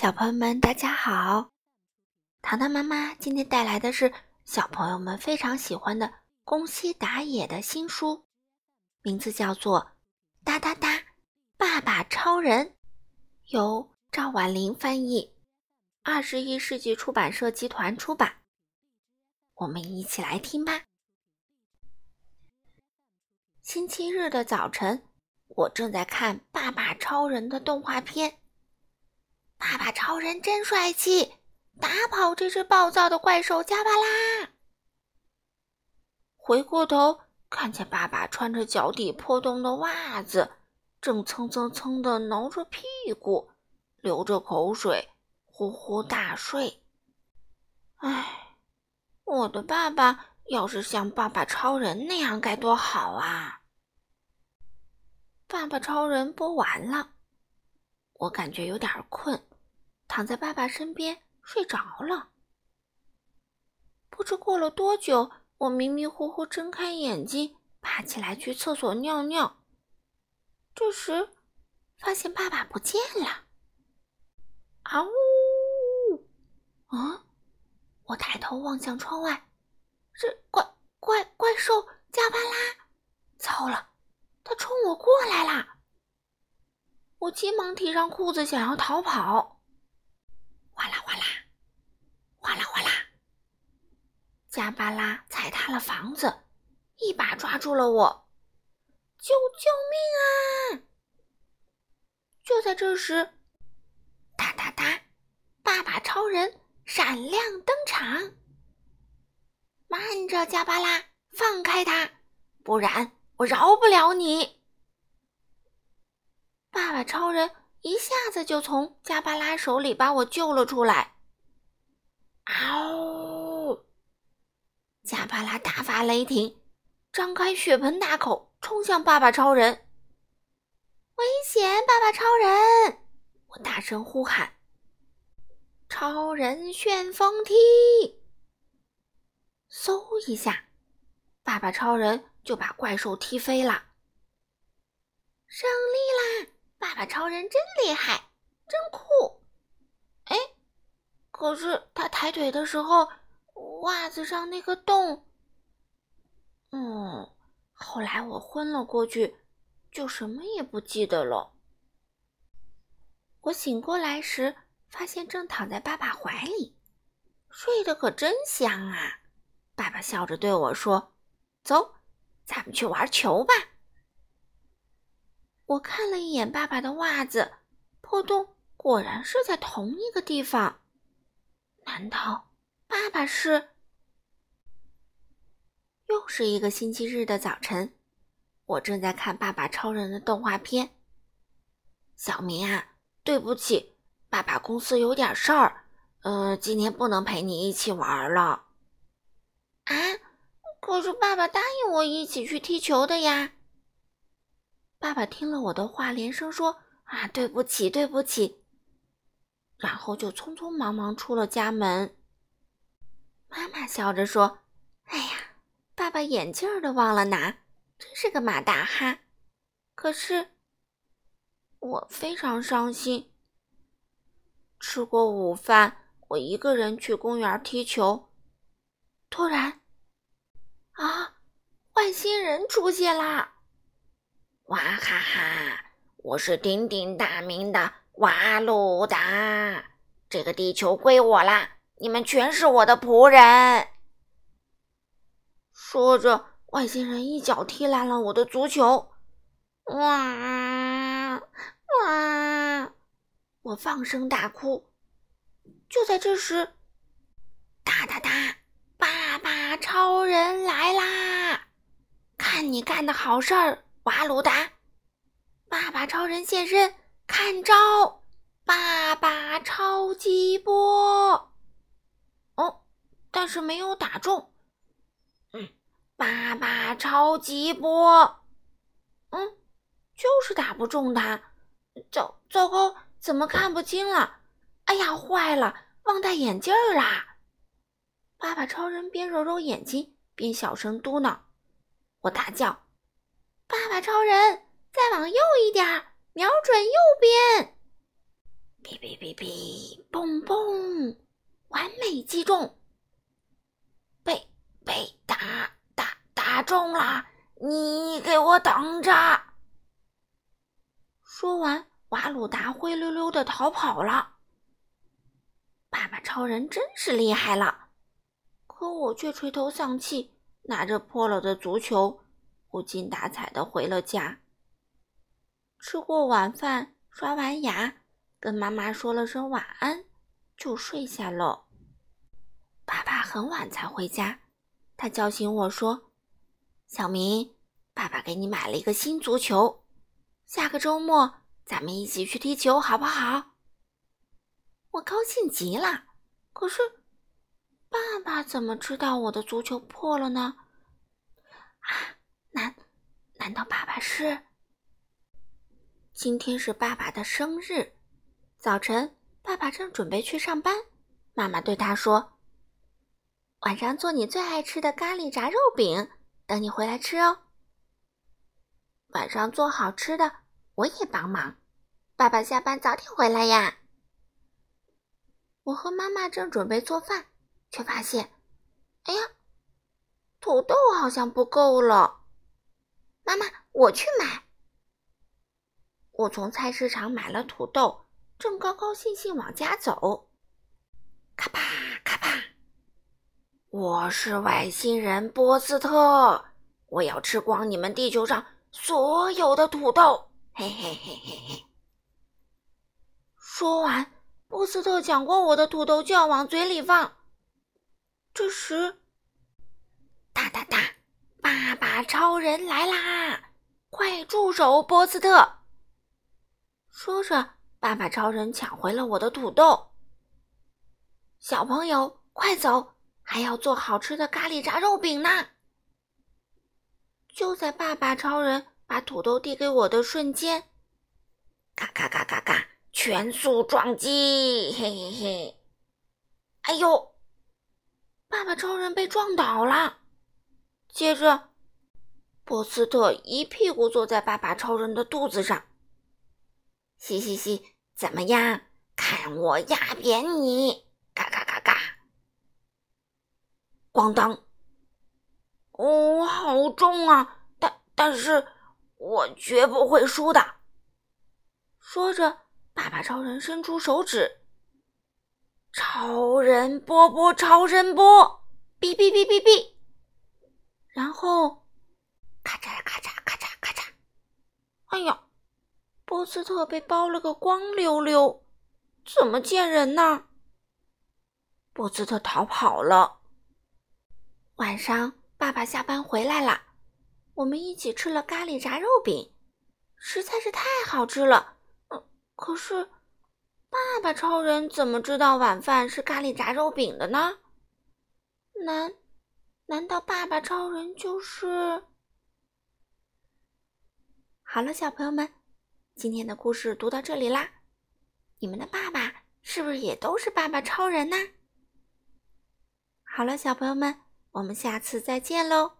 小朋友们，大家好！糖糖妈妈今天带来的是小朋友们非常喜欢的宫西达也的新书，名字叫做《哒哒哒爸爸超人》，由赵婉玲翻译，二十一世纪出版社集团出版。我们一起来听吧。星期日的早晨，我正在看《爸爸超人》的动画片。爸爸超人真帅气，打跑这只暴躁的怪兽加巴拉。回过头，看见爸爸穿着脚底破洞的袜子，正蹭蹭蹭的挠着屁股，流着口水，呼呼大睡。唉，我的爸爸要是像爸爸超人那样该多好啊！爸爸超人播完了，我感觉有点困。躺在爸爸身边睡着了。不知过了多久，我迷迷糊糊睁开眼睛，爬起来去厕所尿尿。这时，发现爸爸不见了。啊呜！啊！我抬头望向窗外，是怪怪怪兽加班啦！糟了，他冲我过来啦！我急忙提上裤子，想要逃跑。哗啦哗啦，加巴拉踩塌了房子，一把抓住了我，救救命啊！就在这时，哒哒哒，爸爸超人闪亮登场！慢着，加巴拉，放开他，不然我饶不了你！爸爸超人。一下子就从加巴拉手里把我救了出来。嗷！加巴拉大发雷霆，张开血盆大口冲向爸爸超人。危险！爸爸超人！我大声呼喊。超人旋风踢！嗖一下，爸爸超人就把怪兽踢飞了。胜利啦！爸爸超人真厉害，真酷！可是他抬腿的时候，袜子上那个洞……嗯，后来我昏了过去，就什么也不记得了。我醒过来时，发现正躺在爸爸怀里，睡得可真香啊！爸爸笑着对我说：“走，咱们去玩球吧。”我看了一眼爸爸的袜子，破洞果然是在同一个地方。难道爸爸是？又是一个星期日的早晨，我正在看《爸爸超人》的动画片。小明啊，对不起，爸爸公司有点事儿，呃，今天不能陪你一起玩了。啊，可是爸爸答应我一起去踢球的呀。爸爸听了我的话，连声说：“啊，对不起，对不起。”然后就匆匆忙忙出了家门。妈妈笑着说：“哎呀，爸爸眼镜儿都忘了拿，真是个马大哈。”可是我非常伤心。吃过午饭，我一个人去公园踢球，突然，啊，外星人出现啦！哇哈哈！我是鼎鼎大名的瓦鲁达，这个地球归我啦！你们全是我的仆人。说着，外星人一脚踢烂了我的足球。哇哇！我放声大哭。就在这时，哒哒哒！爸爸超人来啦！看你干的好事儿！瓦鲁达，爸爸超人现身，看招！爸爸超级波！哦，但是没有打中。嗯，爸爸超级波！嗯，就是打不中他。糟糟糕，怎么看不清了？哎呀，坏了，忘戴眼镜啦！爸爸超人边揉揉眼睛边小声嘟囔。我大叫。爸爸超人，再往右一点，瞄准右边。哔哔哔哔，嘣嘣，完美击中！被被打打打中了！你给我等着！说完，瓦鲁达灰溜溜的逃跑了。爸爸超人真是厉害了，可我却垂头丧气，拿着破了的足球，无精打采的回了家。吃过晚饭，刷完牙。跟妈妈说了声晚安，就睡下了。爸爸很晚才回家，他叫醒我说：“小明，爸爸给你买了一个新足球，下个周末咱们一起去踢球，好不好？”我高兴极了。可是，爸爸怎么知道我的足球破了呢？啊，难难道爸爸是？今天是爸爸的生日。早晨，爸爸正准备去上班，妈妈对他说：“晚上做你最爱吃的咖喱炸肉饼，等你回来吃哦。”晚上做好吃的，我也帮忙。爸爸下班早点回来呀。我和妈妈正准备做饭，却发现，哎呀，土豆好像不够了。妈妈，我去买。我从菜市场买了土豆。正高高兴兴往家走，咔吧咔吧！我是外星人波斯特，我要吃光你们地球上所有的土豆！嘿嘿嘿嘿嘿！说完，波斯特抢过我的土豆就要往嘴里放。这时，哒哒哒！爸爸超人来啦！快住手，波斯特！说着。爸爸超人抢回了我的土豆。小朋友，快走，还要做好吃的咖喱炸肉饼呢！就在爸爸超人把土豆递给我的瞬间，嘎嘎嘎嘎嘎，全速撞击！嘿嘿嘿！哎呦，爸爸超人被撞倒了。接着，波斯特一屁股坐在爸爸超人的肚子上。嘻嘻嘻，怎么样？看我压扁你！嘎嘎嘎嘎！咣当！哦，好重啊！但但是我绝不会输的。说着，爸爸超人伸出手指，超人波波，超人波，哔哔哔哔哔，然后咔嚓咔嚓咔嚓咔嚓！哎呀！波斯特被包了个光溜溜，怎么见人呢？波斯特逃跑了。晚上，爸爸下班回来了，我们一起吃了咖喱炸肉饼，实在是太好吃了。嗯，可是，爸爸超人怎么知道晚饭是咖喱炸肉饼的呢？难，难道爸爸超人就是？好了，小朋友们。今天的故事读到这里啦，你们的爸爸是不是也都是爸爸超人呢？好了，小朋友们，我们下次再见喽。